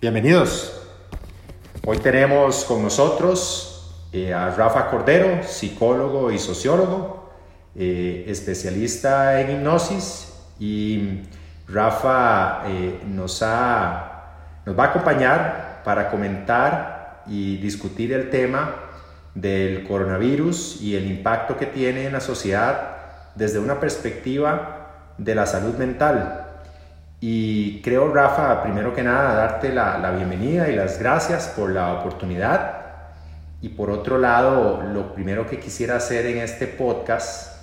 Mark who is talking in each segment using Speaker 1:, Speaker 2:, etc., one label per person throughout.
Speaker 1: Bienvenidos. Hoy tenemos con nosotros eh, a Rafa Cordero, psicólogo y sociólogo, eh, especialista en hipnosis y Rafa eh, nos, ha, nos va a acompañar para comentar y discutir el tema del coronavirus y el impacto que tiene en la sociedad desde una perspectiva de la salud mental y creo, Rafa, primero que nada, darte la, bienvenida y las gracias por la oportunidad. Y por otro lado, lo primero que quisiera hacer en este podcast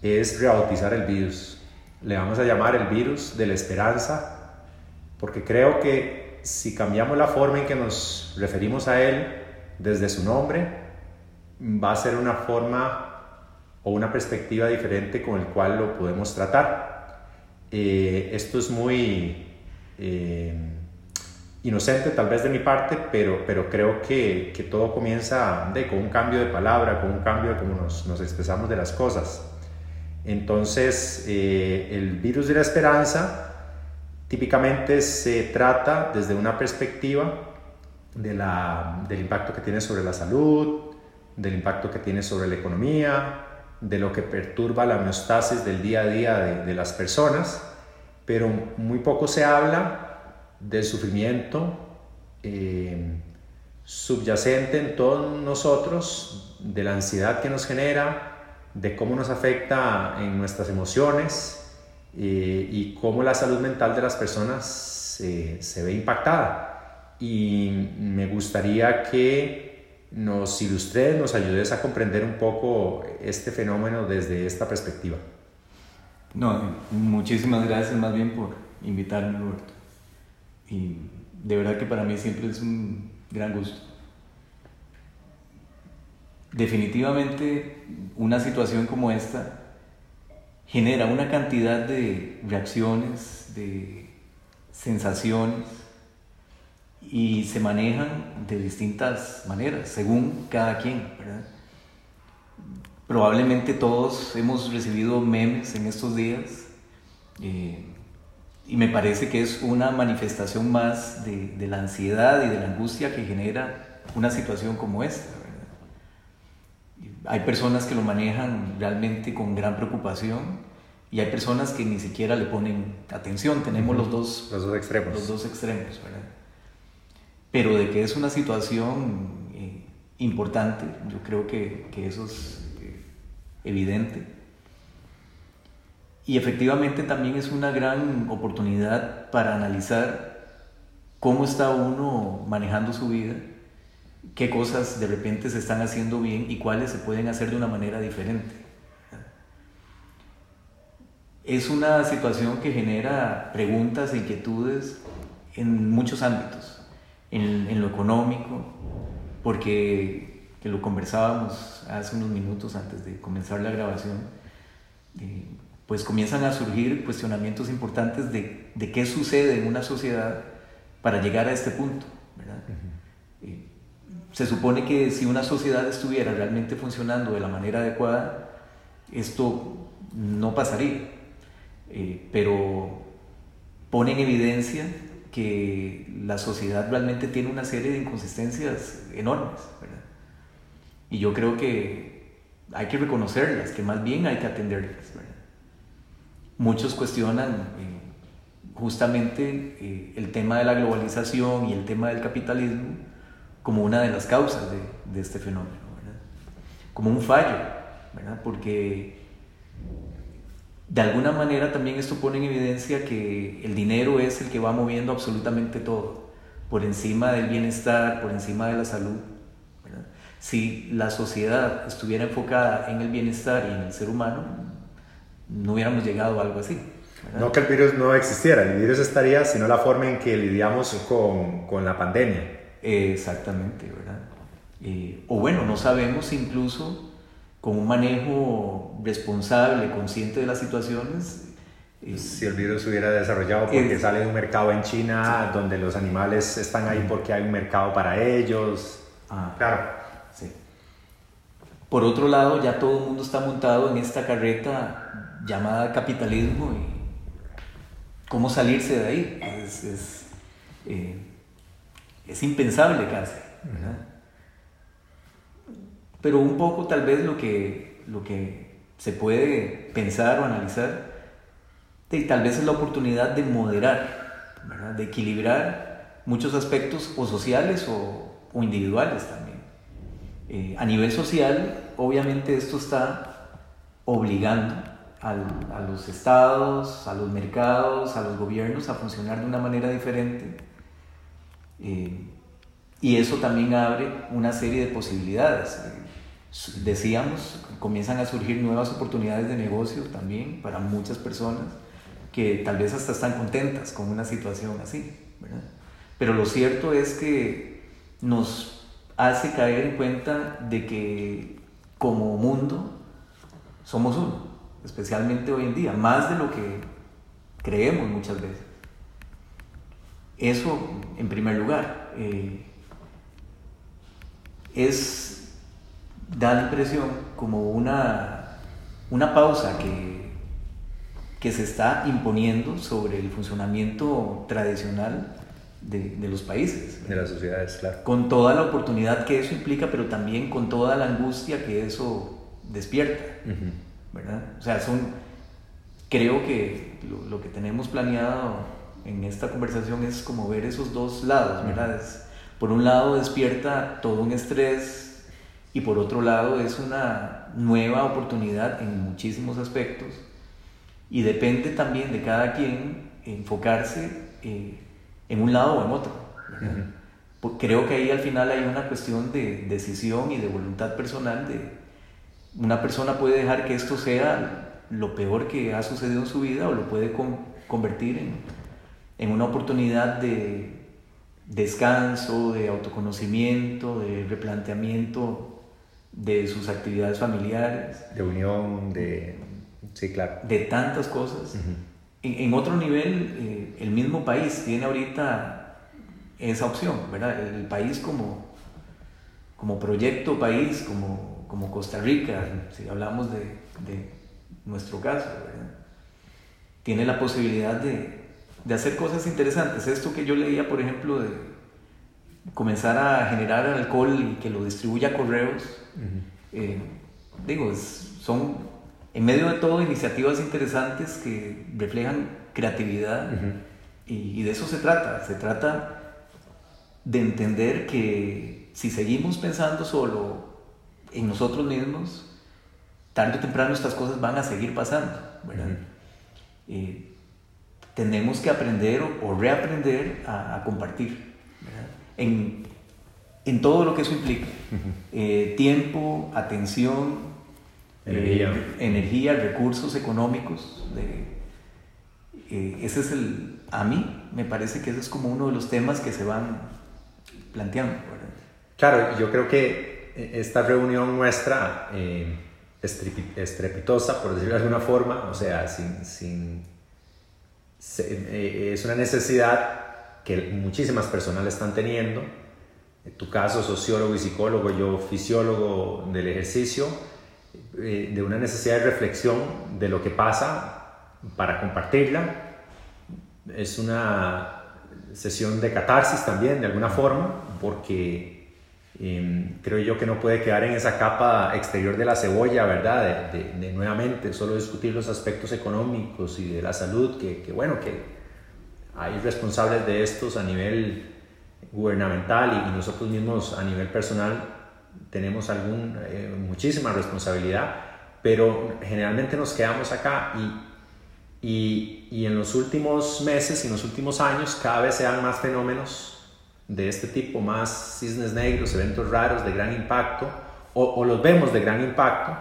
Speaker 1: es rebautizar el virus. Le vamos a llamar el virus de la esperanza, porque creo que si cambiamos la forma en que nos referimos a él desde su nombre, va a ser una forma o una perspectiva diferente con el cual lo podemos tratar. Eh, esto es muy eh, inocente tal vez de mi parte, pero, pero creo que, que todo comienza de, con un cambio de palabra, con un cambio de cómo nos, nos expresamos de las cosas. Entonces, eh, el virus de la esperanza típicamente se trata desde una perspectiva de la, del impacto que tiene sobre la salud, del impacto que tiene sobre la economía, de lo que perturba la homeostasis del día a día de, las personas, pero muy poco se habla del sufrimiento eh, subyacente en todos nosotros, de la ansiedad que nos genera, de cómo nos afecta en nuestras emociones eh, y cómo la salud mental de las personas se ve impactada. Y me gustaría que nos ilustres, nos ayudes a comprender un poco este fenómeno desde esta perspectiva.
Speaker 2: No, muchísimas gracias más bien por invitarme, Roberto. Y de verdad que para mí siempre es un gran gusto. Definitivamente una situación como esta genera una cantidad de reacciones, de sensaciones, y se manejan de distintas maneras, según cada quien. Probablemente todos hemos recibido memes en estos días eh, y me parece que es una manifestación más de, la ansiedad y de la angustia que genera una situación como esta. Hay personas que lo manejan realmente con gran preocupación y hay personas que ni siquiera le ponen atención. Tenemos los, dos,
Speaker 1: los dos extremos.
Speaker 2: Los dos extremos, ¿verdad? Pero de que es una situación eh, importante, yo creo que, que eso es eh, evidente. Y efectivamente también es una gran oportunidad para analizar cómo está uno manejando su vida, qué cosas de repente se están haciendo bien y cuáles se pueden hacer de una manera diferente. Es una situación que genera preguntas e inquietudes en muchos ámbitos en, lo económico, porque que lo conversábamos hace unos minutos antes de comenzar la grabación, eh, pues comienzan a surgir cuestionamientos importantes de, de, qué sucede en una sociedad para llegar a este punto. Eh, se supone que si una sociedad estuviera realmente funcionando de la manera adecuada, esto no pasaría, eh, pero pone en evidencia que la sociedad realmente tiene una serie de inconsistencias enormes, ¿verdad? Y yo creo que hay que reconocerlas, que más bien hay que atenderlas, ¿verdad? Muchos cuestionan eh, justamente eh, el tema de la globalización y el tema del capitalismo como una de las causas de, de este fenómeno, ¿verdad? Como un fallo, ¿verdad? Porque de alguna manera también esto pone en evidencia que el dinero es el que va moviendo absolutamente todo, por encima del bienestar, por encima de la salud. Si la sociedad estuviera enfocada en el bienestar y en el ser humano, no hubiéramos llegado a algo así.
Speaker 1: No que el virus no existiera, el virus estaría, sino la forma en que lidiamos con, con la pandemia.
Speaker 2: Exactamente, ¿verdad? Eh, o bueno, no sabemos incluso con un manejo responsable, consciente de las situaciones.
Speaker 1: Eh, si el virus hubiera desarrollado porque sale de un mercado en China donde los animales están ahí porque hay un mercado para ellos.
Speaker 2: Ah, claro. Sí. Por otro lado, ya todo el mundo está montado en esta carreta llamada capitalismo y cómo salirse de ahí. Es, eh, es impensable casi. Pero un poco tal vez lo que, lo que se puede pensar o analizar, y tal vez es la oportunidad de moderar, de equilibrar muchos aspectos o sociales o, individuales también. Eh, a nivel social, obviamente esto está obligando a los estados, a los mercados, a los gobiernos a funcionar de una manera diferente. Eh, y eso también abre una serie de posibilidades. Decíamos, comienzan a surgir nuevas oportunidades de negocio también para muchas personas que tal vez hasta están contentas con una situación así. Pero lo cierto es que nos hace caer en cuenta de que como mundo somos uno especialmente hoy en día, más de lo que creemos muchas veces. Eso en primer lugar. Eh, es, da la impresión como una, una pausa que, que se está imponiendo sobre el funcionamiento tradicional de, de, los países.
Speaker 1: De las sociedades, claro.
Speaker 2: Con toda la oportunidad que eso implica, pero también con toda la angustia que eso despierta. ¿verdad? O sea, son, creo que lo, que tenemos planeado en esta conversación es como ver esos dos lados, ¿verdad? por un lado despierta todo un estrés y por otro lado es una nueva oportunidad en muchísimos aspectos y depende también de cada quien enfocarse eh, en un lado o en otro. Creo que ahí al final hay una cuestión de decisión y de voluntad personal de, una persona puede dejar que esto sea lo peor que ha sucedido en su vida o lo puede convertir en, en, una oportunidad de descanso, de autoconocimiento, de replanteamiento de sus actividades familiares.
Speaker 1: De unión, de... Sí, claro.
Speaker 2: De tantas cosas. en, otro nivel, eh, el mismo país tiene ahorita esa opción, ¿verdad? El país como, como proyecto país, como como Costa Rica, si hablamos de, de nuestro caso, tiene la posibilidad de, de, hacer cosas interesantes. Esto que yo leía, por ejemplo, de comenzar a generar alcohol y que lo distribuya correos, eh, digo, son en medio de todo iniciativas interesantes que reflejan creatividad y, y de eso se trata. Se trata de entender que si seguimos pensando solo en nosotros mismos, tarde o temprano estas cosas van a seguir pasando, ¿verdad? Eh, tenemos que aprender o, reaprender a, compartir, ¿verdad? En, en, todo lo que eso implica. Eh, tiempo, atención,
Speaker 1: energía.
Speaker 2: Eh, energía, recursos económicos. ese es el, a mí me parece que ese es como uno de los temas que se van planteando. ¿verdad?
Speaker 1: Claro, yo creo que esta reunión nuestra, eh, estrepitosa, por decirlo de alguna forma, o sea, sin, sin eh, es una necesidad que muchísimas personas están teniendo. En tu caso, sociólogo y psicólogo, yo fisiólogo del ejercicio, eh, de una necesidad de reflexión de lo que pasa para compartirla. Es una sesión de catarsis también, de alguna forma, porque Em, creo yo que no puede quedar en esa capa exterior de la cebolla, ¿verdad? De, nuevamente solo discutir los aspectos económicos y de la salud, que, bueno, que hay responsables de estos a nivel gubernamental y, nosotros mismos a nivel personal tenemos algún, eh, muchísima responsabilidad, pero generalmente nos quedamos acá y, y, en los últimos meses y en los últimos años cada vez se dan más fenómenos de este tipo, más cisnes negros, eventos raros de gran impacto, o, los vemos de gran impacto,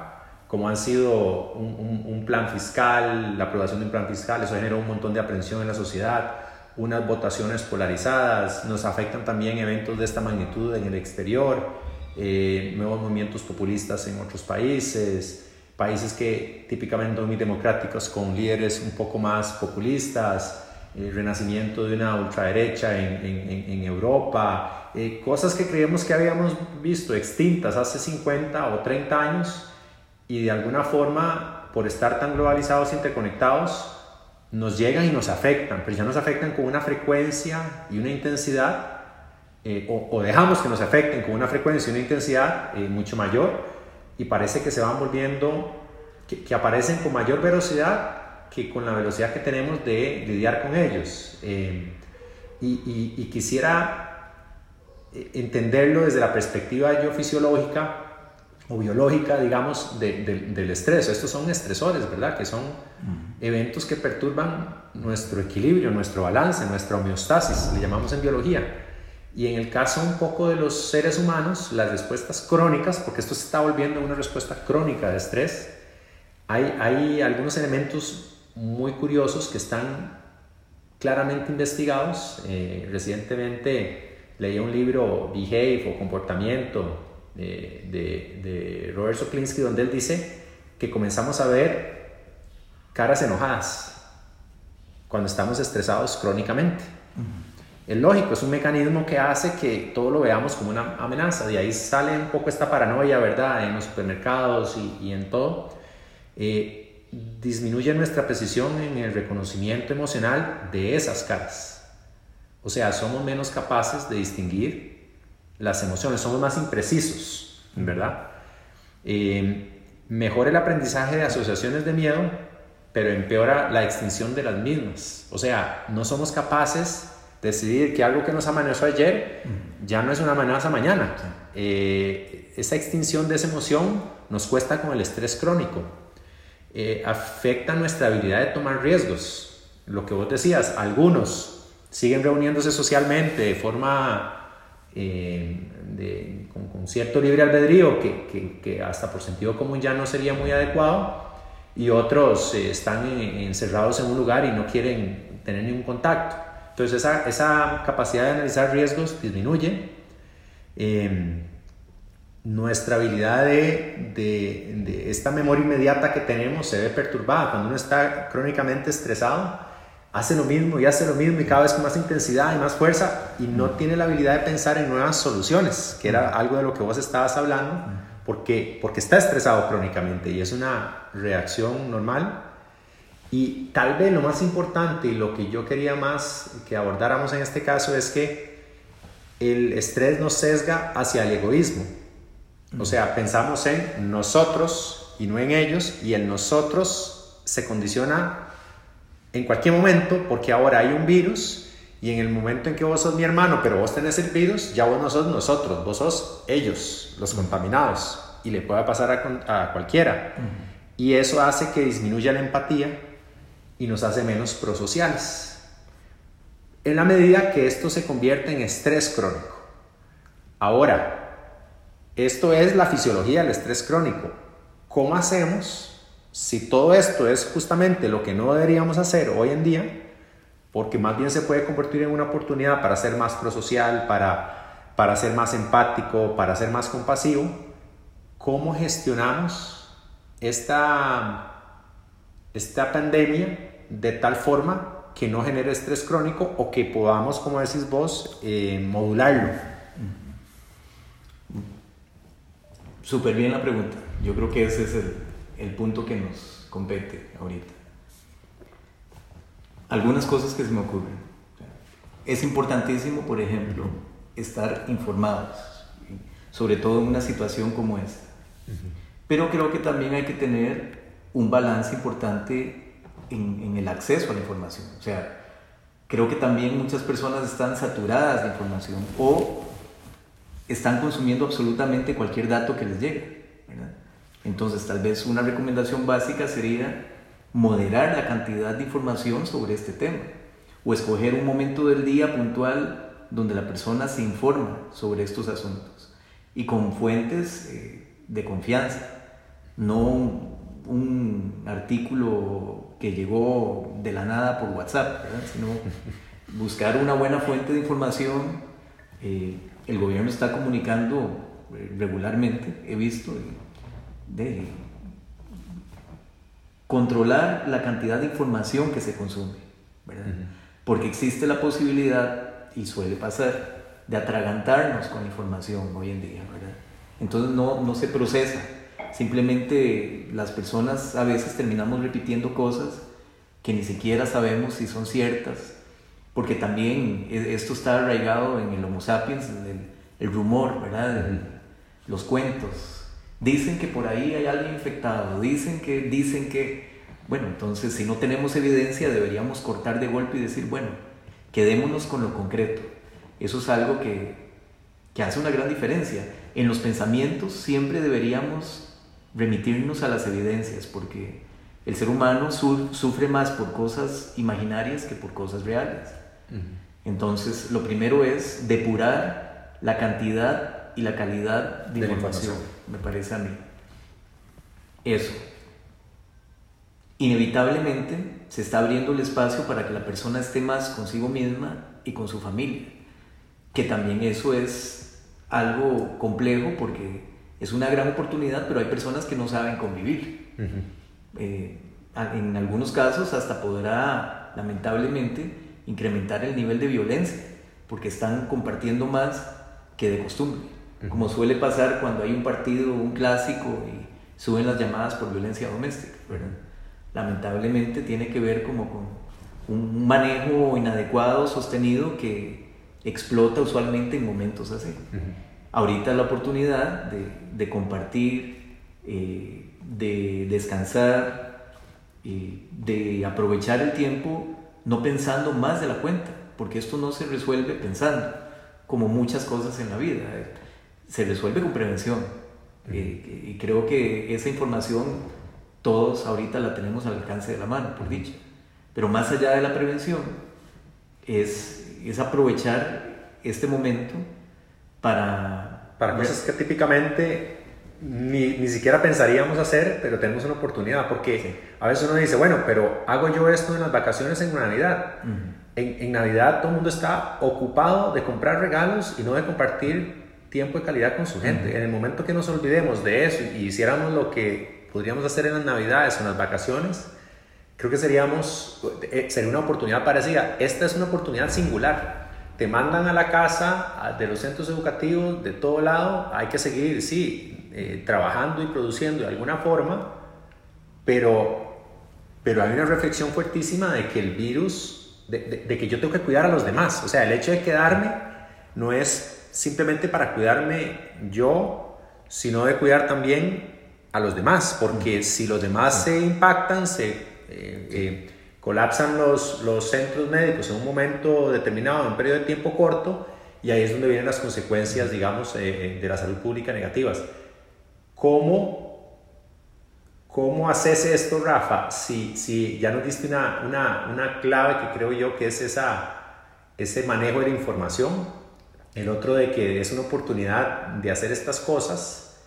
Speaker 1: como han sido un, plan fiscal, la aprobación de un plan fiscal, eso generó un montón de aprensión en la sociedad, unas votaciones polarizadas, nos afectan también eventos de esta magnitud en el exterior, eh, nuevos movimientos populistas en otros países, países que típicamente son muy democráticos con líderes un poco más populistas, el renacimiento de una ultraderecha en, en, en Europa, eh, cosas que creíamos que habíamos visto extintas hace 50 o 30 años y de alguna forma, por estar tan globalizados, interconectados, nos llegan y nos afectan, pero ya nos afectan con una frecuencia y una intensidad eh, o, dejamos que nos afecten con una frecuencia y una intensidad eh, mucho mayor y parece que se van volviendo, que, aparecen con mayor velocidad que con la velocidad que tenemos de lidiar con ellos. Eh, y, y, quisiera entenderlo desde la perspectiva fisiológica o biológica, digamos, del estrés. Estos son estresores, ¿verdad? Que son eventos que perturban nuestro equilibrio, nuestro balance, nuestra homeostasis, le llamamos en biología. Y en el caso un poco de los seres humanos, las respuestas crónicas, porque esto se está volviendo una respuesta crónica de estrés, hay, hay algunos elementos muy curiosos que están claramente investigados. Eh, recientemente leí un libro, Behave o Comportamiento, de, de, Robert Soklinski, donde él dice que comenzamos a ver caras enojadas cuando estamos estresados crónicamente. Es lógico, es un mecanismo que hace que todo lo veamos como una amenaza. De ahí sale un poco esta paranoia, ¿verdad? En los supermercados y, en todo. Eh, disminuye nuestra precisión en el reconocimiento emocional de esas caras. O sea, somos menos capaces de distinguir las emociones, somos más imprecisos, ¿verdad? Eh, mejora el aprendizaje de asociaciones de miedo, pero empeora la extinción de las mismas. O sea, no somos capaces decidir que algo que nos amenazó ayer ya no es una amenaza mañana. Eh, esa extinción de esa emoción nos cuesta con el estrés crónico. Eh, afecta nuestra habilidad de tomar riesgos. Lo que vos decías, algunos siguen reuniéndose socialmente de forma eh, con, cierto libre albedrío que, que, hasta por sentido común ya no sería muy adecuado y otros están encerrados en un lugar y no quieren tener ningún contacto. Entonces esa, esa capacidad de analizar riesgos disminuye. Em, nuestra habilidad de, de, esta memoria inmediata que tenemos se ve perturbada. Cuando uno está crónicamente estresado, hace lo mismo y hace lo mismo y cada vez con más intensidad y más fuerza y no tiene la habilidad de pensar en nuevas soluciones, que era algo de lo que vos estabas hablando, porque, porque está estresado crónicamente y es una reacción normal. Y tal vez lo más importante y lo que yo quería más que abordáramos en este caso es que el estrés nos sesga hacia el egoísmo. O sea, pensamos en nosotros y no en ellos y el nosotros se condiciona en cualquier momento porque ahora hay un virus y en el momento en que vos sos mi hermano pero vos tenés el virus, ya vos no sos nosotros, vos sos ellos, los contaminados y le puede pasar a, cualquiera. Y eso hace que disminuya la empatía y nos hace menos prosociales. En la medida que esto se convierte en estrés crónico. Ahora, esto es la fisiología del estrés crónico. ¿Cómo hacemos si todo esto es justamente lo que no deberíamos hacer hoy en día? Porque más bien se puede convertir en una oportunidad para ser más prosocial, para, para ser más empático, para ser más compasivo. ¿Cómo gestionamos esta, esta pandemia de tal forma que no genere estrés crónico o que podamos, como decís vos, eh, modularlo.
Speaker 2: Súper bien la pregunta. Yo creo que ese es el, el, punto que nos compete ahorita. Algunas cosas que se me ocurren. Es importantísimo, por ejemplo, estar informados, sobre todo en una situación como esta. Pero creo que también hay que tener un balance importante en, el acceso a la información. O sea, creo que también muchas personas están saturadas de información o están consumiendo absolutamente cualquier dato que les llegue. Entonces, tal vez una recomendación básica sería moderar la cantidad de información sobre este tema o escoger un momento del día puntual donde la persona se informa sobre estos asuntos y con fuentes eh, de confianza, no un artículo que llegó de la nada por WhatsApp, sino buscar una buena fuente de información. Eh, el gobierno está comunicando eh, regularmente, he visto, de controlar la cantidad de información que se consume, porque existe la posibilidad, y suele pasar, de atragantarnos con información hoy en día. Entonces no, no se procesa Simplemente las personas a veces terminamos repitiendo cosas que ni siquiera sabemos si son ciertas porque también e, esto está arraigado en el Homo sapiens, el, el rumor, ¿verdad? Los cuentos. Dicen que por ahí hay alguien infectado, dicen que, dicen que... Bueno, entonces si no tenemos evidencia deberíamos cortar de golpe y decir, bueno, quedémonos con lo concreto. Eso es algo que, que hace una gran diferencia. En los pensamientos siempre deberíamos remitirnos a las evidencias, porque el ser humano sufre más por cosas imaginarias que por cosas reales. Entonces, lo primero es depurar la cantidad y la calidad de, información, me parece a mí. Eso. Inevitablemente se está abriendo el espacio para que la persona esté más consigo misma y con su familia, que también eso es algo complejo porque es una gran oportunidad, pero hay personas que no saben convivir. Eh, en algunos casos hasta podrá, lamentablemente, incrementar el nivel de violencia, porque están compartiendo más que de costumbre, como suele pasar cuando hay un partido, un clásico y suben las llamadas por violencia doméstica. Lamentablemente tiene que ver como con un manejo inadecuado, sostenido, que explota usualmente en momentos así. Ahorita la oportunidad de, compartir, eh, de descansar, eh, de aprovechar el tiempo no pensando más de la cuenta, porque esto no se resuelve pensando, como muchas cosas en la vida, se resuelve con prevención. y creo que esa información todos ahorita la tenemos al alcance de la mano, por dicho. Pero más allá de la prevención, es, es aprovechar este momento para...
Speaker 1: Para cosas que típicamente ni, ni, siquiera pensaríamos hacer, pero tenemos una oportunidad, porque a veces uno dice, bueno, pero hago yo esto en las vacaciones en Navidad. en, en, Navidad todo el mundo está ocupado de comprar regalos y no de compartir tiempo de calidad con su gente. En el momento que nos olvidemos de eso y hiciéramos lo que podríamos hacer en las Navidades o en las vacaciones, creo que seríamos, eh, sería una oportunidad parecida. Esta es una oportunidad singular te mandan a la casa de los centros educativos de todo lado, hay que seguir, sí, eh, trabajando y produciendo de alguna forma, pero, pero hay una reflexión fuertísima de que el virus, de, de, que yo tengo que cuidar a los demás, o sea, el hecho de quedarme no es simplemente para cuidarme yo, sino de cuidar también a los demás, porque si los demás se impactan, se... Eh, eh, colapsan los, los centros médicos en un momento determinado, en un periodo de tiempo corto, y ahí es donde vienen las consecuencias, digamos, eh, eh, de la salud pública negativas. ¿Cómo, cómo haces esto, Rafa? Si, si ya nos diste una, una, una clave que creo yo que es esa, ese manejo de la información, el otro de que es una oportunidad de hacer estas cosas,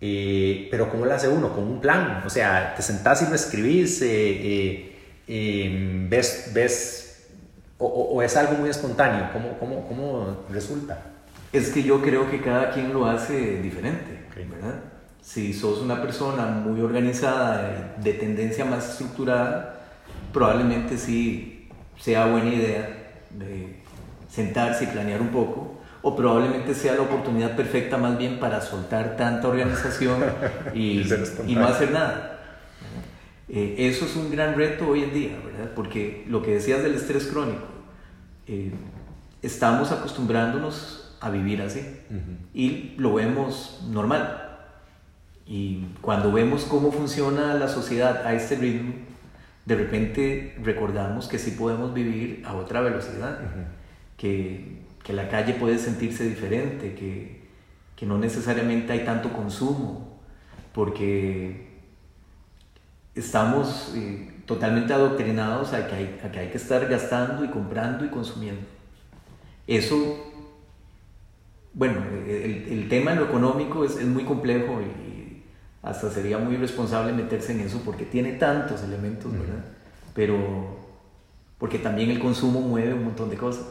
Speaker 1: eh, pero ¿cómo lo hace uno? Con un plan. O sea, te sentás y lo escribís. Eh, ves, ves o, es algo muy espontáneo? ¿Cómo, cómo, cómo resulta?
Speaker 2: Es que yo creo que cada quien lo hace diferente, ¿verdad? Si sos una persona muy organizada, de tendencia más estructurada, probablemente sí sea buena idea de sentarse y planear un poco, o probablemente sea la oportunidad perfecta más bien para soltar tanta organización y, y no hacer nada. Eh, eso es un gran reto hoy en día, ¿verdad? Porque lo que decías del estrés crónico, eh, estamos acostumbrándonos a vivir así y lo vemos normal. Y cuando vemos cómo funciona la sociedad a este ritmo, de repente recordamos que sí podemos vivir a otra velocidad, que, que, la calle puede sentirse diferente, que, que no necesariamente hay tanto consumo, porque estamos eh, totalmente adoctrinados a que, hay, que hay que estar gastando y comprando y consumiendo. Eso, bueno, el, tema en lo económico es, es, muy complejo y hasta sería muy irresponsable meterse en eso porque tiene tantos elementos, ¿verdad? Pero porque también el consumo mueve un montón de cosas.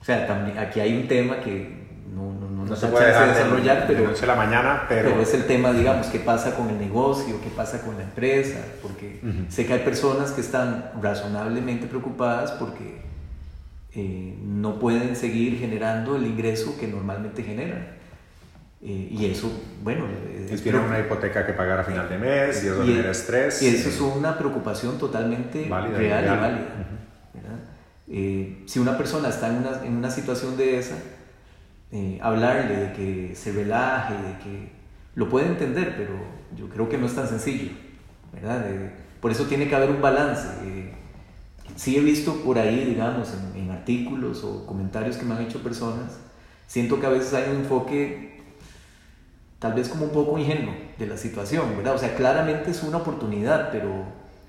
Speaker 2: O sea, también, aquí hay un tema que no, no, no,
Speaker 1: se puede desarrollar, pero, la mañana,
Speaker 2: pero... es el tema, digamos, qué pasa con el negocio, qué pasa con la empresa, porque sé que hay personas que están razonablemente preocupadas porque eh, no pueden seguir generando el ingreso que normalmente generan. Eh, y eso, bueno...
Speaker 1: Es, tienen una hipoteca que pagar a final de mes y eso genera estrés.
Speaker 2: Y eso es una preocupación totalmente real y válida. Eh, si una persona está en una, en una situación de esa, eh, hablarle de que se relaje, de que lo puede entender, pero yo creo que no es tan sencillo, ¿verdad? por eso tiene que haber un balance. Eh, sí he visto por ahí, digamos, en, en, artículos o comentarios que me han hecho personas, siento que a veces hay un enfoque tal vez como un poco ingenuo de la situación, ¿verdad? O sea, claramente es una oportunidad, pero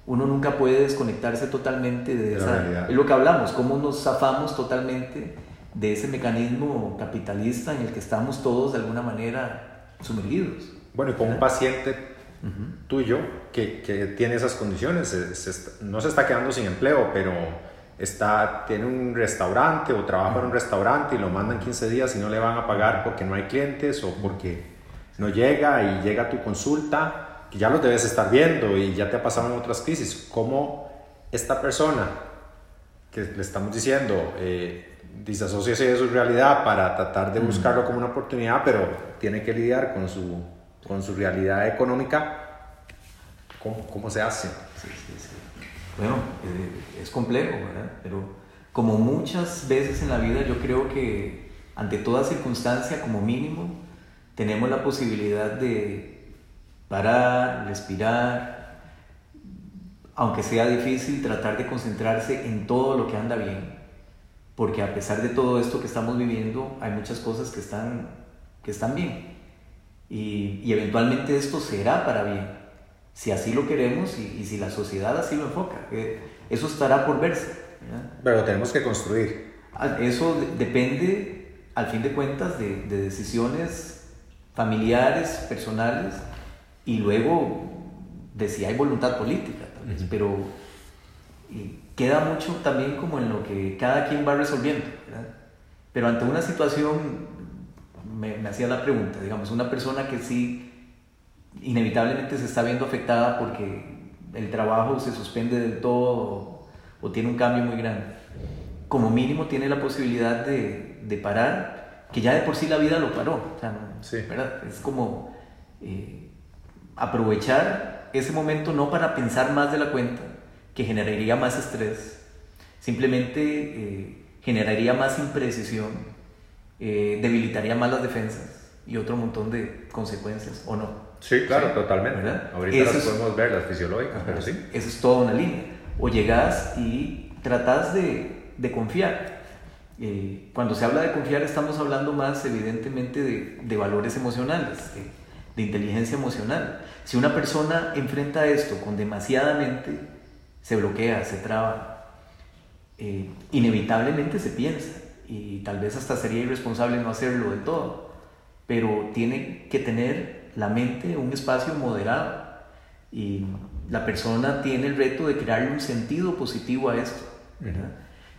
Speaker 2: uno nunca puede desconectarse totalmente de, esa... Realidad. Es lo que hablamos, cómo nos zafamos totalmente de ese mecanismo capitalista en el que estamos todos de alguna manera sumergidos.
Speaker 1: Bueno, y con un paciente tuyo que, que, tiene esas condiciones, no se está quedando sin empleo, pero está, tiene un restaurante o trabaja en un restaurante y lo mandan 15 días y no le van a pagar porque no hay clientes o porque no llega y llega a tu consulta, que ya los debes estar viendo y ya te ha pasado en otras crisis. ¿Cómo esta persona que le estamos diciendo, eh, disasociese de su realidad para tratar de buscarlo como una oportunidad, pero tiene que lidiar con su, con su realidad económica. ¿Cómo, cómo se hace? Sí, sí,
Speaker 2: sí. Bueno, eh, es complejo, ¿verdad? Pero como muchas veces en la vida, yo creo que ante toda circunstancia, como mínimo, tenemos la posibilidad de parar, respirar, aunque sea difícil, tratar de concentrarse en todo lo que anda bien porque a pesar de todo esto que estamos viviendo, hay muchas cosas que están, que están bien. Y, y eventualmente esto será para bien, si así lo queremos y, y si la sociedad así lo enfoca. Eso estará por verse.
Speaker 1: Pero tenemos que construir.
Speaker 2: Ah, eso depende, al fin de cuentas, de, de decisiones familiares, personales, y luego de si hay voluntad política, tal vez. Pero queda mucho también como en lo que cada quien va resolviendo. Pero ante una situación, me, me, hacía la pregunta, digamos, una persona que sí inevitablemente se está viendo afectada porque el trabajo se suspende del todo o, tiene un cambio muy grande, como mínimo tiene la posibilidad de, de, parar, que ya de por sí la vida lo paró. O sea, ¿verdad? Es como eh, aprovechar ese momento no para pensar más de la cuenta, que generaría más estrés, simplemente eh, generaría más imprecisión, eh, debilitaría más las defensas y otro montón de consecuencias, ¿o no?
Speaker 1: Sí, claro, totalmente. ¿verdad? Ahorita las podemos ver, las fisiológicas, pero sí.
Speaker 2: Eso es toda una línea. O llegas y tratas de, de confiar. Eh, cuando se habla de confiar estamos hablando más evidentemente de, de valores emocionales, de, de, inteligencia emocional. Si una persona enfrenta esto con demasiada mente, se bloquea, se traba, eh, inevitablemente se piensa y tal vez hasta sería irresponsable no hacerlo del todo, pero tiene que tener la mente un espacio moderado y la persona tiene el reto de crearle un sentido positivo a esto,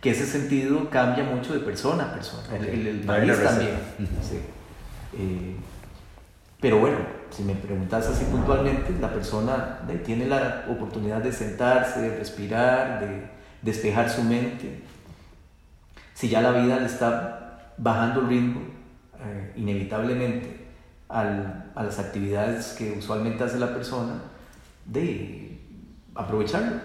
Speaker 2: que ese sentido cambia mucho de persona a persona, el, país también. Eh, pero bueno, si me preguntas así puntualmente, la persona tiene la oportunidad de sentarse, de respirar, de despejar su mente. Si ya la vida le está bajando el ritmo, eh, inevitablemente, al, a las actividades que usualmente hace la persona, de aprovecharlo,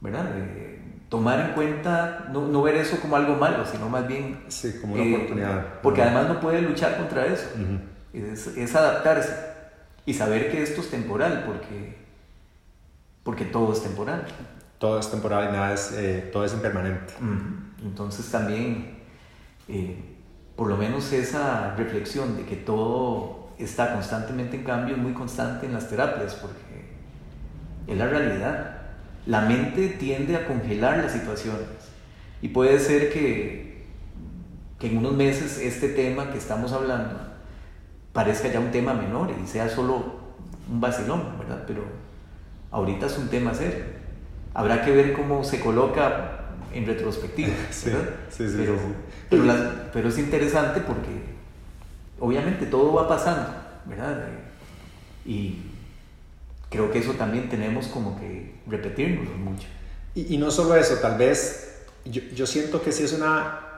Speaker 2: ¿verdad? De tomar en cuenta, no, no, ver eso como algo malo, sino más bien...
Speaker 1: Sí, como una eh, oportunidad.
Speaker 2: Porque además no puede luchar contra eso es, adaptarse y saber que esto es temporal, porque, porque todo es temporal.
Speaker 1: Todo es temporal y nada es, eh, todo es impermanente.
Speaker 2: Entonces también, eh, por lo menos esa reflexión de que todo está constantemente en cambio muy constante en las terapias, porque es la realidad. La mente tiende a congelar las situaciones y puede ser que, que en unos meses este tema que estamos hablando parezca ya un tema menor y sea solo un vacilón, ¿verdad? Pero ahorita es un tema serio. Habrá que ver cómo se coloca en retrospectiva, ¿verdad? Sí, sí, pero, sí, pero, es interesante porque obviamente todo va pasando, ¿verdad? Y creo que eso también tenemos como que repetirnos mucho.
Speaker 1: Y, y no solo eso, tal vez yo, yo siento que sí es una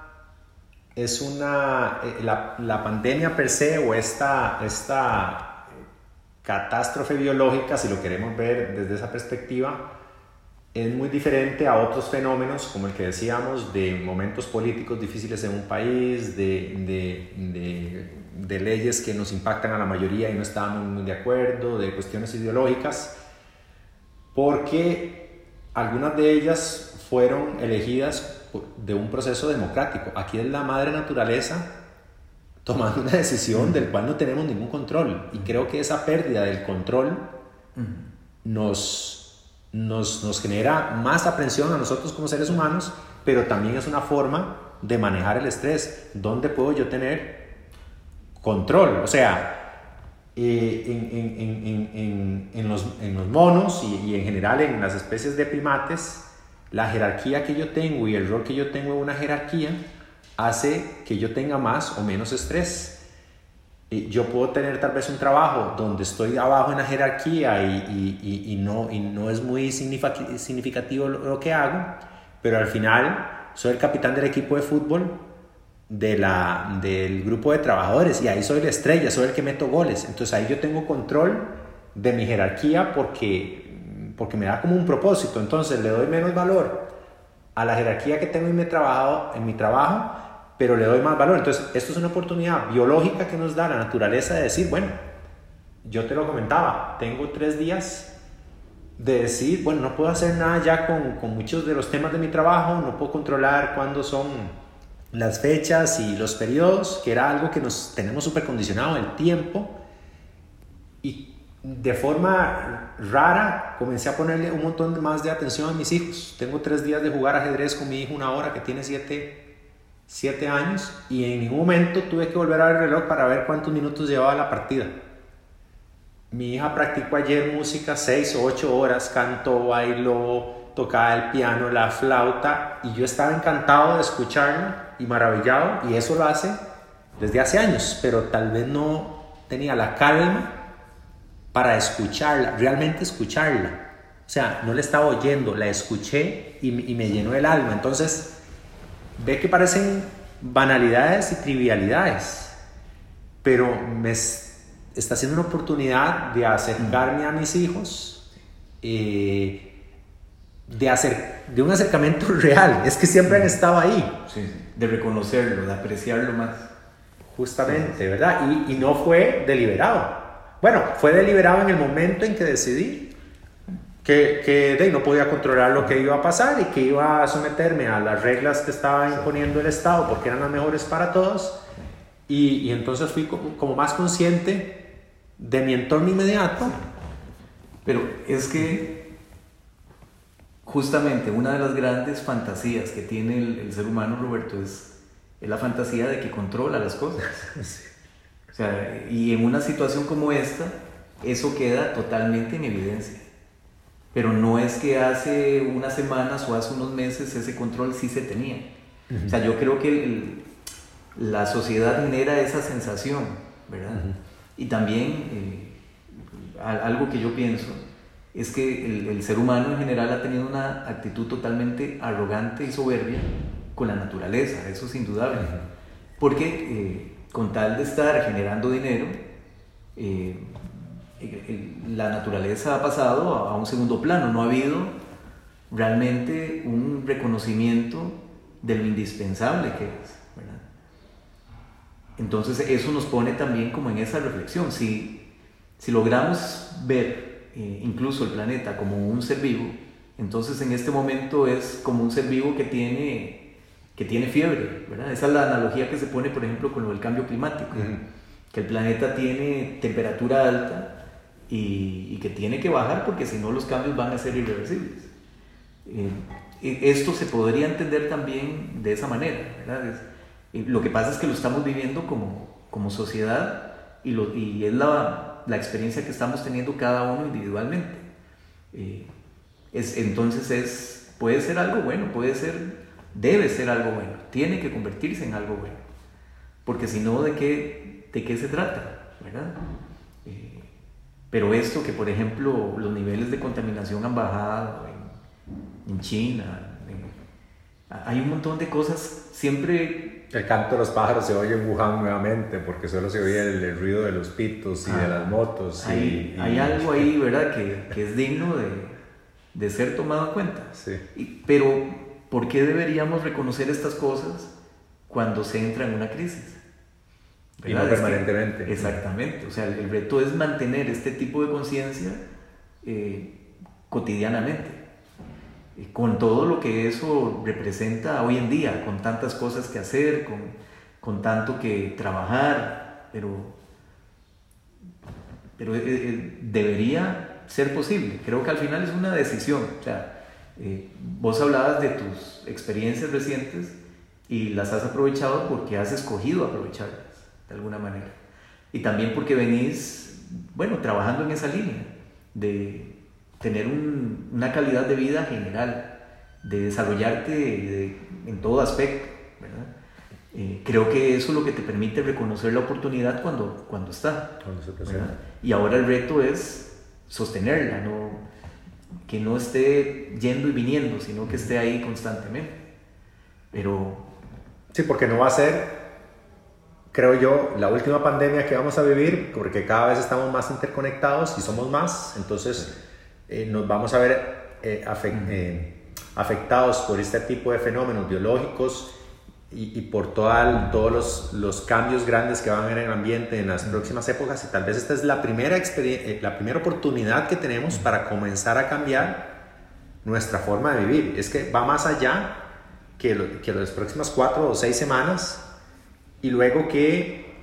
Speaker 1: es una, eh, la, la, pandemia per se o esta, esta catástrofe biológica, si lo queremos ver desde esa perspectiva, es muy diferente a otros fenómenos, como el que decíamos, de momentos políticos difíciles en un país, de, de, de, de leyes que nos impactan a la mayoría y no estamos muy de acuerdo, de cuestiones ideológicas, porque algunas de ellas fueron elegidas de un proceso democrático. Aquí es la madre naturaleza tomando una decisión del cual no tenemos ningún control. Y creo que esa pérdida del control nos nos, nos genera más aprensión a nosotros como seres humanos, pero también es una forma de manejar el estrés. ¿Dónde puedo yo tener control? O sea, eh, en, en, en, en, los, los, monos y, y, en general en las especies de primates, la jerarquía que yo tengo y el rol que yo tengo en una jerarquía hace que yo tenga más o menos estrés yo puedo tener tal vez un trabajo donde estoy abajo en la jerarquía y, y, y, no, y no es muy significativo lo, que hago, pero al final soy el capitán del equipo de fútbol de la, del grupo de trabajadores y ahí soy la estrella, soy el que meto goles. Entonces ahí yo tengo control de mi jerarquía porque, porque me da como un propósito. Entonces le doy menos valor a la jerarquía que tengo en mi trabajo, en mi trabajo pero le doy más valor. Entonces, esto es una oportunidad biológica que nos da la naturaleza de decir, bueno, yo te lo comentaba, tengo tres días de decir, bueno, no puedo hacer nada ya con, con muchos de los temas de mi trabajo, no puedo controlar cuándo son las fechas y los periodos, que era algo que nos tenemos súper condicionado, el tiempo. Y de forma rara comencé a ponerle un montón más de atención a mis hijos. Tengo tres días de jugar ajedrez con mi hijo una hora que tiene siete siete años y en ningún momento tuve que volver a ver el reloj para ver cuántos minutos llevaba la partida. Mi hija practicó ayer música seis o ocho horas, cantó, bailó, tocaba el piano, la flauta y yo estaba encantado de escucharla y maravillado y eso lo hace desde hace años, pero tal vez no tenía la calma para escucharla, realmente escucharla. O sea, no la estaba oyendo, la escuché y, y me llenó el alma. Entonces, ve que parecen banalidades y trivialidades, pero me está siendo una oportunidad de acercarme a mis hijos, eh, de, hacer, de un acercamiento real. Es que siempre han estado ahí.
Speaker 2: de reconocerlo, de apreciarlo más.
Speaker 1: Justamente, ¿verdad? Y, y no fue deliberado. Bueno, fue deliberado en el momento en que decidí que, que de, no podía controlar lo que iba a pasar y que iba a someterme a las reglas que estaba imponiendo el Estado porque eran las mejores para todos. Y, y entonces fui como, como, más consciente de mi entorno inmediato.
Speaker 2: Pero es que justamente una de las grandes fantasías que tiene el, el ser humano, Roberto, es, es, la fantasía de que controla las cosas. O sea, y en una situación como esta, eso queda totalmente en evidencia pero no es que hace unas semanas o hace unos meses ese control sí se tenía. O sea, yo creo que la sociedad genera esa sensación, ¿verdad? Y también eh, algo que yo pienso es que el, ser humano en general ha tenido una actitud totalmente arrogante y soberbia con la naturaleza, eso es indudable. Porque eh, con tal de estar generando dinero, eh, la naturaleza ha pasado a un segundo plano, no ha habido realmente un reconocimiento de lo indispensable que es. Entonces eso nos pone también como en esa reflexión. Si, si logramos ver eh, incluso el planeta como un ser vivo, entonces en este momento es como un ser vivo que tiene, que tiene fiebre. ¿verdad? Esa es la analogía que se pone, por ejemplo, con lo del cambio climático. Que el planeta tiene temperatura alta y, que tiene que bajar porque si no los cambios van a ser irreversibles. Eh, esto se podría entender también de esa manera, ¿verdad? lo que pasa es que lo estamos viviendo como, como sociedad y, lo, y es la, la, experiencia que estamos teniendo cada uno individualmente. Eh, es, entonces es, puede ser algo bueno, puede ser, debe ser algo bueno, tiene que convertirse en algo bueno, porque si no, ¿de qué, de qué se trata? ¿verdad? Pero esto que, por ejemplo, los niveles de contaminación han bajado en, China, hay un montón de cosas, siempre...
Speaker 1: El canto de los pájaros se oye en Wuhan nuevamente, porque solo se oye el, ruido de los pitos y de las motos.
Speaker 2: Hay, hay algo ahí, ¿verdad?, que, que, es digno de, de ser tomado en cuenta.
Speaker 1: Sí.
Speaker 2: pero, ¿por qué deberíamos reconocer estas cosas cuando se entra en una crisis?
Speaker 1: Y no permanentemente.
Speaker 2: exactamente. O sea, el, reto es mantener este tipo de conciencia eh, cotidianamente, eh, con todo lo que eso representa hoy en día, con tantas cosas que hacer, con, con tanto que trabajar, pero, pero eh, debería ser posible. Creo que al final es una decisión. O sea, vos hablabas de tus experiencias recientes y las has aprovechado porque has escogido aprovecharlas de alguna manera. Y también porque venís, bueno, trabajando en esa línea de tener una calidad de vida general, de desarrollarte en todo aspecto, ¿verdad? Eh, creo que eso es lo que te permite reconocer la oportunidad cuando, cuando está. y ahora el reto es sostenerla, no, que no esté yendo y viniendo, sino que esté ahí constantemente. Pero...
Speaker 1: Sí, porque no va a ser creo yo, la última pandemia que vamos a vivir, porque cada vez estamos más interconectados y somos más, entonces eh, nos vamos a ver eh, eh, afectados por este tipo de fenómenos biológicos y, por todos los, los, cambios grandes que van a haber en el ambiente en las próximas épocas y tal vez esta es la primera, la primera oportunidad que tenemos para comenzar a cambiar nuestra forma de vivir. Es que va más allá que, que las próximas cuatro o seis semanas y luego que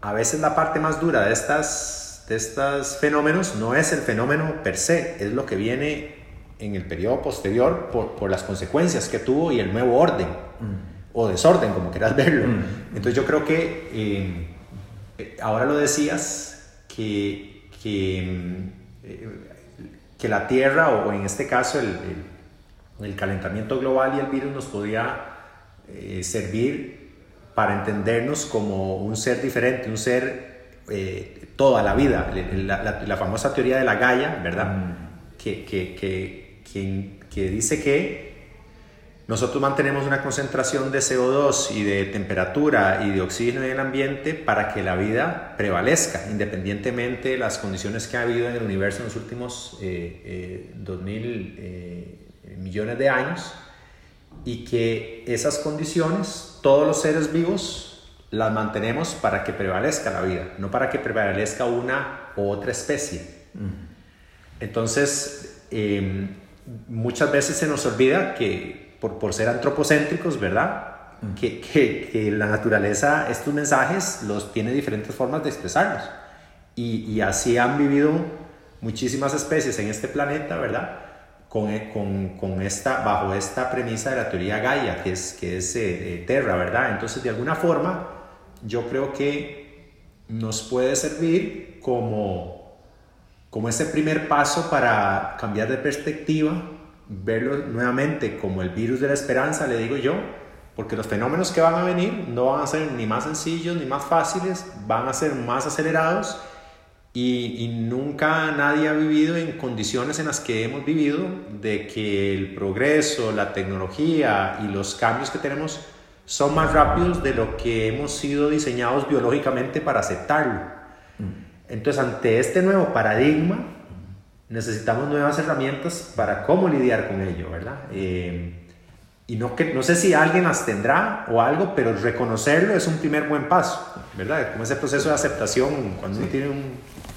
Speaker 1: a veces la parte más dura de estas de estos fenómenos no es el fenómeno per se, es lo que viene en el periodo posterior por, por las consecuencias que tuvo y el nuevo orden mm. O desorden, como quieras verlo. Mm. Entonces yo creo que eh, eh, ahora lo decías, que, que, eh, que, la Tierra o en este caso el, el, el, calentamiento global y el virus nos podía servir para entendernos como un ser diferente, un ser eh, toda la vida, la, famosa teoría de la Gaia, ¿verdad? Mm. Que, que, que, que, dice que nosotros mantenemos una concentración de CO2 y de temperatura y de oxígeno en el ambiente para que la vida prevalezca, independientemente de las condiciones que ha habido en el universo en los últimos eh, eh, 2000 eh, millones de años y que esas condiciones, todos los seres vivos las mantenemos para que prevalezca la vida, no para que prevalezca una u otra especie. Entonces, em, muchas veces se nos olvida que por, por ser antropocéntricos, ¿verdad? Que, que, que, la naturaleza, estos mensajes, los tiene diferentes formas de expresarlos. Y, y así han vivido muchísimas especies en este planeta, ¿verdad? con, con, con, esta, bajo esta premisa de la teoría Gaia, que es, que es eh, eh, Terra, ¿verdad? Entonces, de alguna forma, yo creo que nos puede servir como, como ese primer paso para cambiar de perspectiva, verlo nuevamente como el virus de la esperanza, le digo yo, porque los fenómenos que van a venir no van a ser ni más sencillos ni más fáciles, van a ser más acelerados y, nunca nadie ha vivido en condiciones en las que hemos vivido, de que el progreso, la tecnología y los cambios que tenemos son más rápidos de lo que hemos sido diseñados biológicamente para aceptarlo. Mm. Entonces, ante este nuevo paradigma, necesitamos nuevas herramientas para cómo lidiar con ello, ¿verdad? Eh, y no, que, no sé si alguien las tendrá o algo, pero reconocerlo es un primer buen paso, ¿verdad? Como ese proceso de aceptación cuando uno tiene un,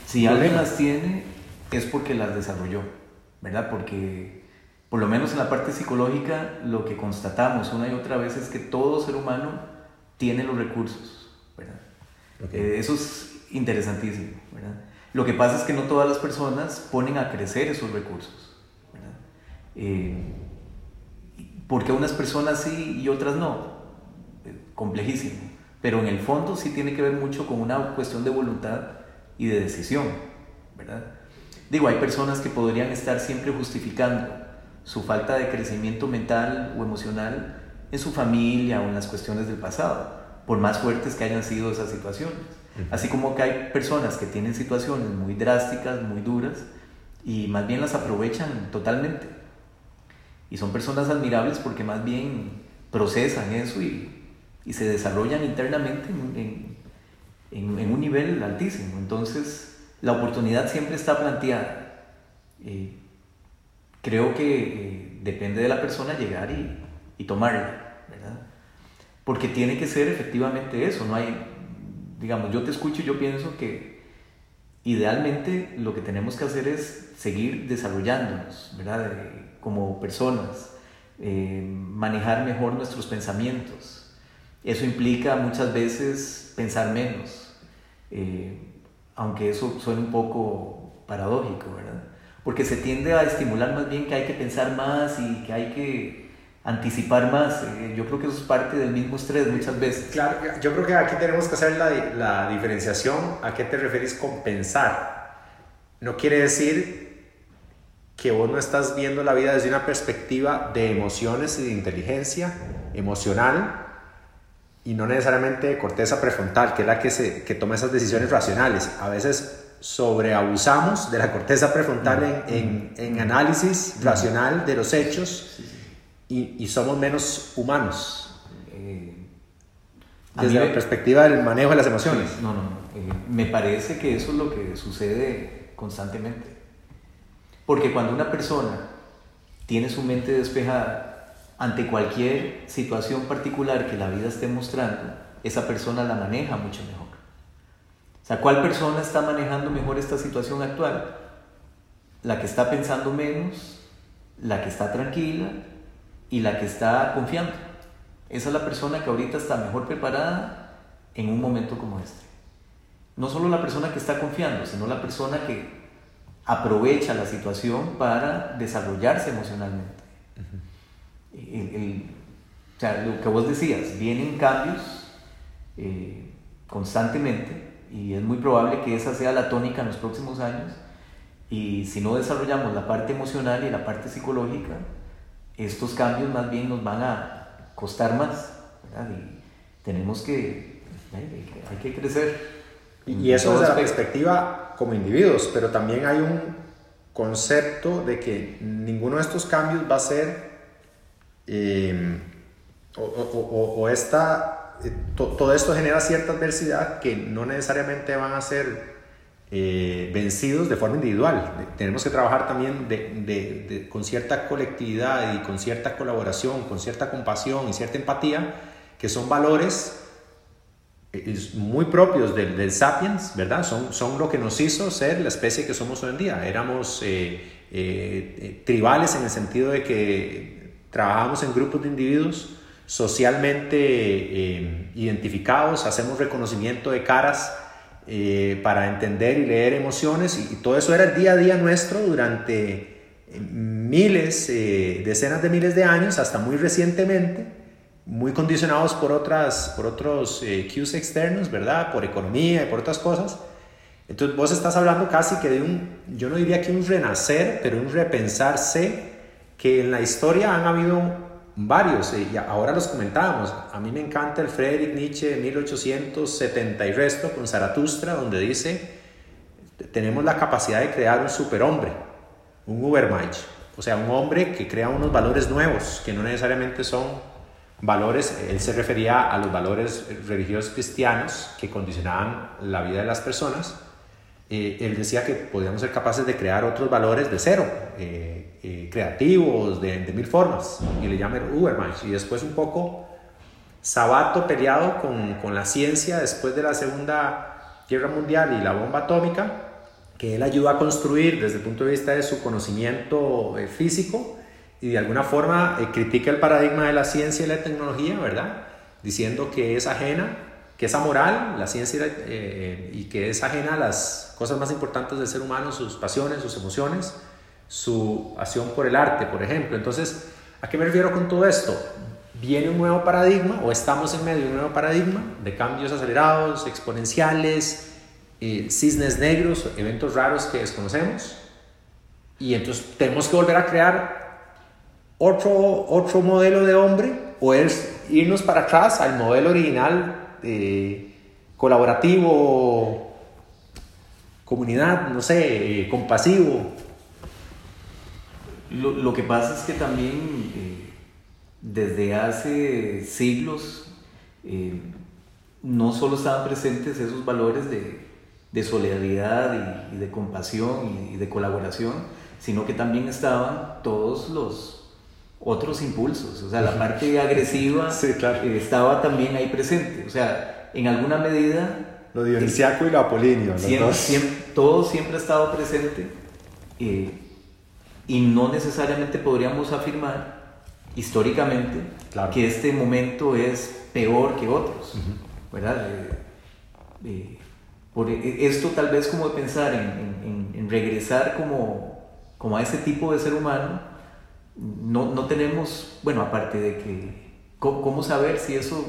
Speaker 2: si alguien las tiene, es porque las desarrolló, ¿verdad? Porque, por lo menos en la parte psicológica, lo que constatamos una y otra vez es que todo ser humano tiene los recursos, ¿verdad? Eh, eso es interesantísimo, ¿verdad? Lo que pasa es que no todas las personas ponen a crecer esos recursos. Eh, porque unas personas sí y otras no, eh, complejísimo. Pero en el fondo sí tiene que ver mucho con una cuestión de voluntad y de decisión, ¿verdad? Digo, hay personas que podrían estar siempre justificando su falta de crecimiento mental o emocional en su familia o en las cuestiones del pasado, por más fuertes que hayan sido esas situaciones. Así como que hay personas que tienen situaciones muy drásticas, muy duras, y más bien las aprovechan totalmente. Y son personas admirables porque más bien procesan eso y, y se desarrollan internamente en, en, un nivel altísimo. Entonces, la oportunidad siempre está planteada. Eh, creo que eh, depende de la persona llegar y, y tomarla, ¿verdad? Porque tiene que ser efectivamente eso, no hay, digamos, yo te escucho y yo pienso que idealmente lo que tenemos que hacer es seguir desarrollándonos, ¿verdad? como personas, eh, manejar mejor nuestros pensamientos. Eso implica muchas veces pensar menos, eh, aunque eso suene un poco paradójico, ¿verdad? Porque se tiende a estimular más bien que hay que pensar más y que hay que anticipar más. Eh, yo creo que eso es parte del mismo estrés muchas veces.
Speaker 1: Claro, yo creo que aquí tenemos que hacer la, la diferenciación. ¿A qué te refieres con pensar? No quiere decir que vos no estás viendo la vida desde una perspectiva de emociones y de inteligencia emocional y no necesariamente de corteza prefrontal, que es la que, se, que toma esas decisiones racionales. A veces sobreabusamos de la corteza prefrontal en, en, análisis racional de los hechos y, y somos menos humanos. Eh, desde la perspectiva del manejo de las emociones.
Speaker 2: no, no, eh, me parece que eso es lo que sucede constantemente. Porque cuando una persona tiene su mente despejada ante cualquier situación particular que la vida esté mostrando, esa persona la maneja mucho mejor. O sea, ¿cuál persona está manejando mejor esta situación actual? La que está pensando menos, la que está tranquila y la que está confiando. Esa es la persona que ahorita está mejor preparada en un momento como este. No solo la persona que está confiando, sino la persona que aprovecha la situación para desarrollarse emocionalmente. o sea, lo que vos decías, vienen cambios eh, constantemente y es muy probable que esa sea la tónica en los próximos años y si no desarrollamos la parte emocional y la parte psicológica, estos cambios más bien nos van a costar más. Y tenemos que, hay que crecer.
Speaker 1: Y, eso desde la perspectiva como individuos, pero también hay un concepto de que ninguno de estos cambios va a ser, em, o, esta, eh, todo esto genera cierta adversidad que no necesariamente van a ser eh, vencidos de forma individual. Tenemos que trabajar también con cierta colectividad y con cierta colaboración, con cierta compasión y cierta empatía, que son valores muy propios del, sapiens, ¿verdad? Son, son lo que nos hizo ser la especie que somos hoy en día. Éramos eh, eh, eh, tribales en el sentido de que trabajábamos en grupos de individuos socialmente identificados, hacemos reconocimiento de caras para entender y leer emociones y, y, todo eso era el día a día nuestro durante miles, decenas de miles de años, hasta muy recientemente muy condicionados por, otras, por otros eh, cues externos, ¿verdad? Por economía y por otras cosas. Entonces vos estás hablando casi que de un, yo no diría que un renacer, pero un repensarse que en la historia han habido varios, eh, y ahora los comentábamos. A mí me encanta el Friedrich Nietzsche de 1870 y resto con Zaratustra, donde dice, tenemos la capacidad de crear un superhombre, un Ubermensch, o sea, un hombre que crea unos valores nuevos, que no necesariamente son valores, él se refería a los valores religiosos cristianos que condicionaban la vida de las personas. Eh, él decía que podíamos ser capaces de crear otros valores de cero, eh, eh, creativos, de, mil formas, y le llama Ubermensch. Y después un poco Sabato peleado con, con la ciencia después de la Segunda Guerra Mundial y la bomba atómica, que él ayudó a construir desde el punto de vista de su conocimiento físico, y de alguna forma eh, critica el paradigma de la ciencia y la tecnología, ¿verdad? Diciendo que es ajena, que es amoral la ciencia eh, y que es ajena a las cosas más importantes del ser humano, sus pasiones, sus emociones, su pasión por el arte, por ejemplo. Entonces, ¿a qué me refiero con todo esto? Viene un nuevo paradigma o estamos en medio de un nuevo paradigma de cambios acelerados, exponenciales, eh, cisnes negros, eventos raros que desconocemos. Y entonces tenemos que volver a crear otro, otro modelo de hombre o es irnos para atrás al modelo original eh, colaborativo, comunidad, no sé, eh, compasivo.
Speaker 2: Lo, lo, que pasa es que también eh, desde hace siglos no solo estaban presentes esos valores de, de solidaridad y, de compasión y, y de colaboración, sino que también estaban todos los otros impulsos, o sea, la parte agresiva eh, estaba también ahí presente, o sea, en alguna medida...
Speaker 1: Lo dionisiaco y lo.
Speaker 2: Siempre, siempre, todo siempre ha estado presente eh, y no necesariamente podríamos afirmar históricamente que este momento es peor que otros, ¿verdad? por e, esto tal vez como pensar en, regresar como, como a ese tipo de ser humano, no, no tenemos, bueno, aparte de que, ¿cómo, saber si eso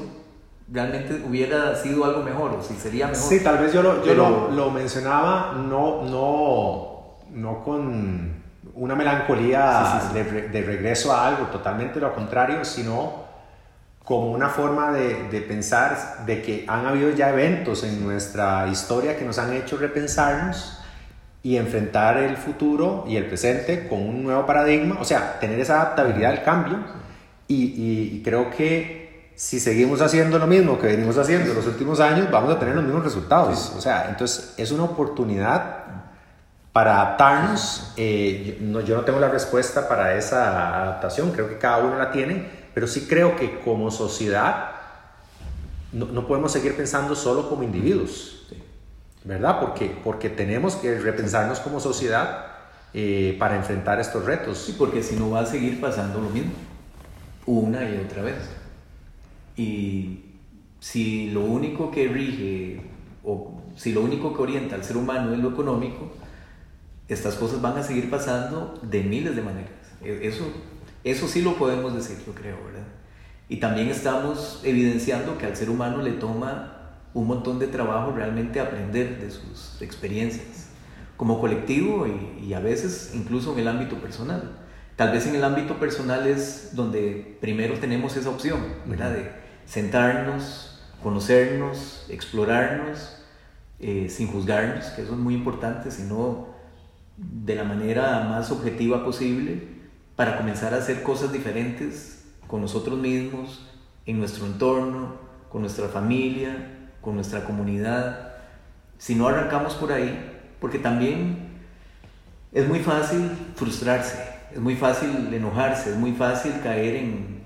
Speaker 2: realmente hubiera sido algo mejor o si sería mejor?
Speaker 1: Sí, tal vez yo lo, yo lo, lo mencionaba no, no, no con una melancolía De, de, regreso a algo, totalmente lo contrario, sino como una forma de, de, pensar de que han habido ya eventos en nuestra historia que nos han hecho repensarnos y enfrentar el futuro y el presente con un nuevo paradigma, o sea, tener esa adaptabilidad al cambio. Y, y, creo que si seguimos haciendo lo mismo que venimos haciendo en los últimos años, vamos a tener los mismos resultados. O sea, entonces es una oportunidad para adaptarnos. Eh, no, yo no tengo la respuesta para esa adaptación, creo que cada uno la tiene pero sí creo que como sociedad no, no podemos seguir pensando solo como individuos, ¿verdad? Porque, porque tenemos que repensarnos como sociedad eh, para enfrentar estos retos.
Speaker 2: Sí, porque si no va a seguir pasando lo mismo, una y otra vez. Y si lo único que rige o si lo único que orienta al ser humano es lo económico, estas cosas van a seguir pasando de miles de maneras. E, eso eso sí lo podemos decir, yo creo, ¿verdad? Y también estamos evidenciando que al ser humano le toma un montón de trabajo realmente aprender de sus experiencias, como colectivo y, a veces incluso en el ámbito personal. Tal vez en el ámbito personal es donde primero tenemos esa opción, ¿verdad? De sentarnos, conocernos, explorarnos, eh, sin juzgarnos, que eso es muy importante, sino de la manera más objetiva posible para comenzar a hacer cosas diferentes con nosotros mismos, en nuestro entorno, con nuestra familia, con nuestra comunidad. Si no arrancamos por ahí, porque también es muy fácil frustrarse, es muy fácil enojarse, es muy fácil caer en,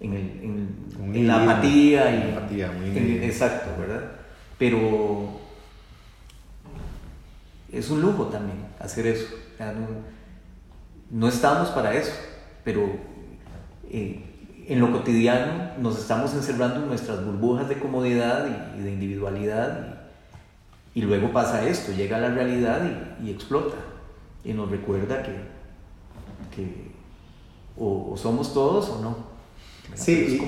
Speaker 2: en, la apatía. Y, exacto, ¿verdad? Pero es un lujo también hacer eso no estamos para eso, pero eh, en lo cotidiano nos estamos encerrando en nuestras burbujas de comodidad y, de individualidad y, luego pasa esto, llega a la realidad y, explota y nos recuerda que, que o, somos todos o no.
Speaker 1: Sí,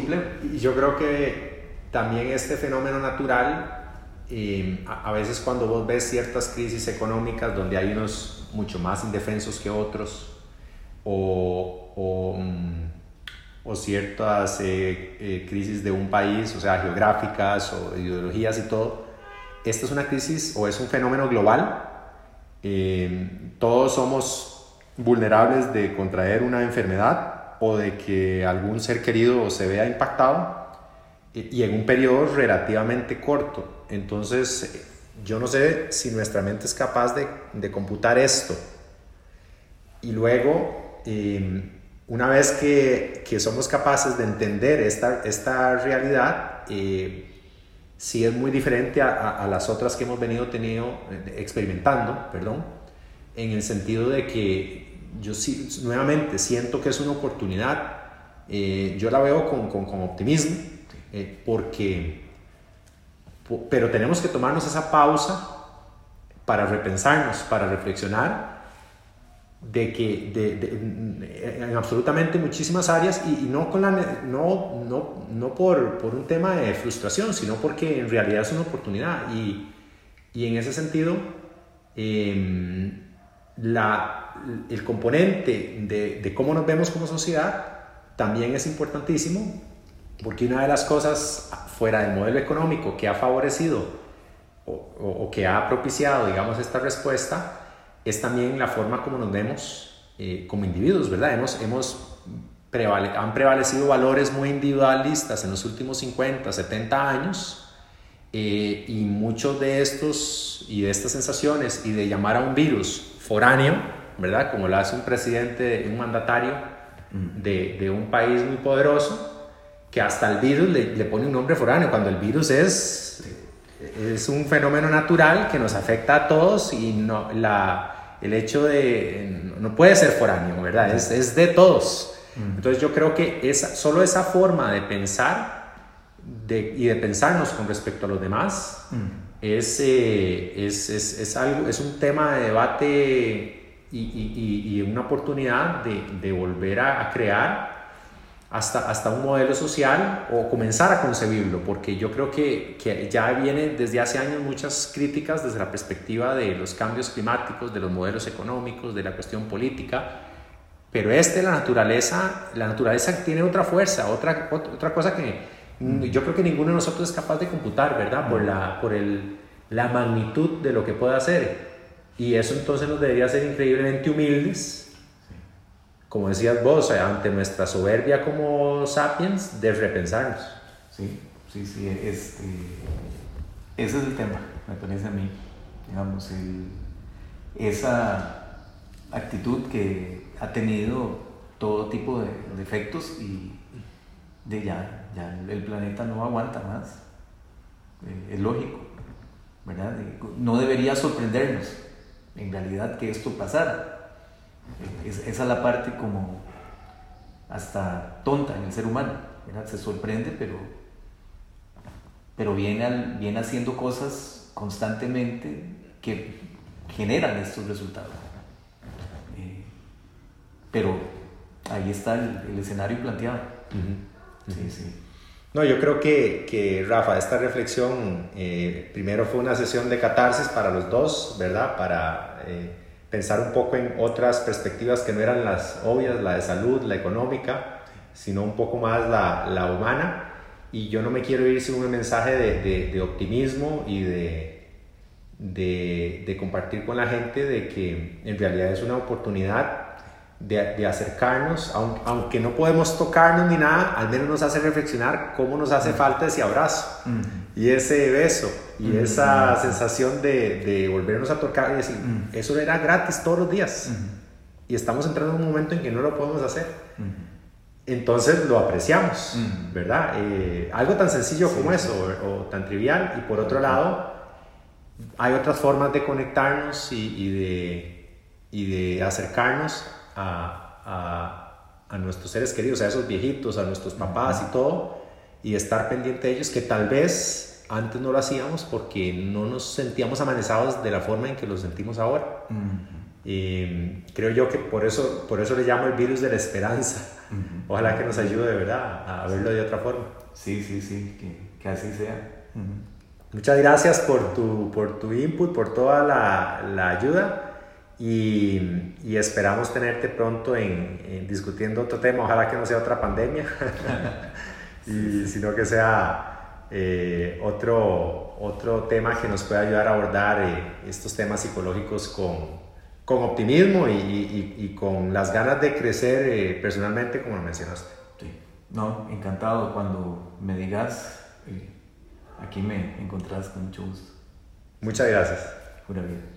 Speaker 1: y, yo creo que también este fenómeno natural, eh, a, a veces cuando vos ves ciertas crisis económicas donde hay unos mucho más indefensos que otros, o, mm, o, ciertas eh, eh, crisis de un país, o sea, geográficas o ideologías y todo. Esta es una crisis o es un fenómeno global. Eh, todos somos vulnerables de contraer una enfermedad o de que algún ser querido se vea impactado y en un periodo relativamente corto. Entonces, yo no sé si nuestra mente es capaz de, de computar esto. Y luego Em, una vez que, que, somos capaces de entender esta, esta realidad, eh, sí es muy diferente a, a, las otras que hemos venido tenido, eh, experimentando, perdón, en el sentido de que yo sí, nuevamente siento que es una oportunidad, eh, yo la veo con, con, optimismo, eh, porque, pero tenemos que tomarnos esa pausa para repensarnos, para reflexionar de que de, en absolutamente muchísimas áreas y, no, con la, no, no, no por, por, un tema de frustración, sino porque en realidad es una oportunidad. Y, y en ese sentido em, la, el componente de, de, cómo nos vemos como sociedad también es importantísimo porque una de las cosas fuera del modelo económico que ha favorecido o, o que ha propiciado digamos esta respuesta es también la forma como nos vemos eh, como individuos, ¿verdad? Hemos, hemos han prevalecido valores muy individualistas en los últimos 50, 70 años eh, y muchos de estos y de estas sensaciones y de llamar a un virus foráneo, ¿verdad? Como lo hace un presidente, un mandatario de, de un país muy poderoso, que hasta el virus le, le, pone un nombre foráneo, cuando el virus es, es un fenómeno natural que nos afecta a todos y no, la, el hecho de, no puede ser foráneo, ¿verdad? Es, es de todos. Entonces yo creo que esa, solo esa forma de pensar de, y de pensarnos con respecto a los demás es, eh, es, es, es, algo, es un tema de debate y, y, y una oportunidad de, de volver a, a, crear hasta, hasta un modelo social o comenzar a concebirlo, porque yo creo que, que ya viene desde hace años muchas críticas desde la perspectiva de los cambios climáticos, de los modelos económicos, de la cuestión política, pero este, la naturaleza, la naturaleza tiene otra fuerza, otra, otra cosa que yo creo que ninguno de nosotros es capaz de computar, ¿verdad? Por, la, por el, la magnitud de lo que puede hacer. Y eso entonces nos debería ser increíblemente humildes, como decías vos, ante nuestra soberbia como sapiens, de repensarnos.
Speaker 2: Sí, sí, sí, este, ese es el tema, me parece a mí. Digamos, esa actitud que ha tenido todo tipo de, de efectos y de ya, ya el planeta no aguanta más. Eh, es lógico, ¿verdad? No debería sorprendernos, en realidad, que esto pasara. Es, esa es la parte como hasta tonta en el ser humano, ¿verdad? Se sorprende, pero, pero viene, al, viene haciendo cosas constantemente que generan estos resultados. Eh, pero ahí está el, el escenario planteado. Uh -huh. Sí, sí.
Speaker 1: No, yo creo que, que Rafa, esta reflexión eh, primero fue una sesión de catarsis para los dos, ¿verdad? Para eh, pensar un poco en otras perspectivas que no eran las obvias, la de salud, la económica, sino un poco más la, la humana. Y yo no me quiero ir sin un mensaje de, de, de optimismo y de, de, compartir con la gente de que en realidad es una oportunidad de, de, acercarnos, aunque no podemos tocarnos ni nada, al menos nos hace reflexionar cómo nos hace falta ese abrazo uh -huh. Y ese beso y -huh. esa sensación de, de, volvernos a tocar y decir, -huh. eso era gratis todos los días y estamos entrando en un momento en que no lo podemos hacer. Entonces lo apreciamos, ¿verdad? Eh, algo tan sencillo sí, como eso o, o, tan trivial y por otro lado hay otras formas de conectarnos y, y de, y de acercarnos a, a, a, nuestros seres queridos, a esos viejitos, a nuestros papás y todo, y estar pendiente de ellos que tal vez antes no lo hacíamos porque no nos sentíamos amanizados de la forma en que lo sentimos ahora. Uh -huh. Y creo yo que por eso, por eso le llamo el virus de la esperanza. Uh -huh. Ojalá que nos ayude de verdad a verlo de otra forma.
Speaker 2: Sí, sí, sí, que, que así sea. Uh -huh.
Speaker 1: Muchas gracias por tu, por tu input, por toda la, la ayuda. Y, y, esperamos tenerte pronto en, en, discutiendo otro tema, ojalá que no sea otra pandemia, y, sino que sea eh, otro, otro tema que nos pueda ayudar a abordar eh, estos temas psicológicos con, con optimismo y, y, y, con las ganas de crecer eh, personalmente, como lo mencionaste.
Speaker 2: Sí, no, encantado cuando me digas, eh, aquí me encontrás con mucho gusto.
Speaker 1: Muchas gracias.
Speaker 2: Pura vida.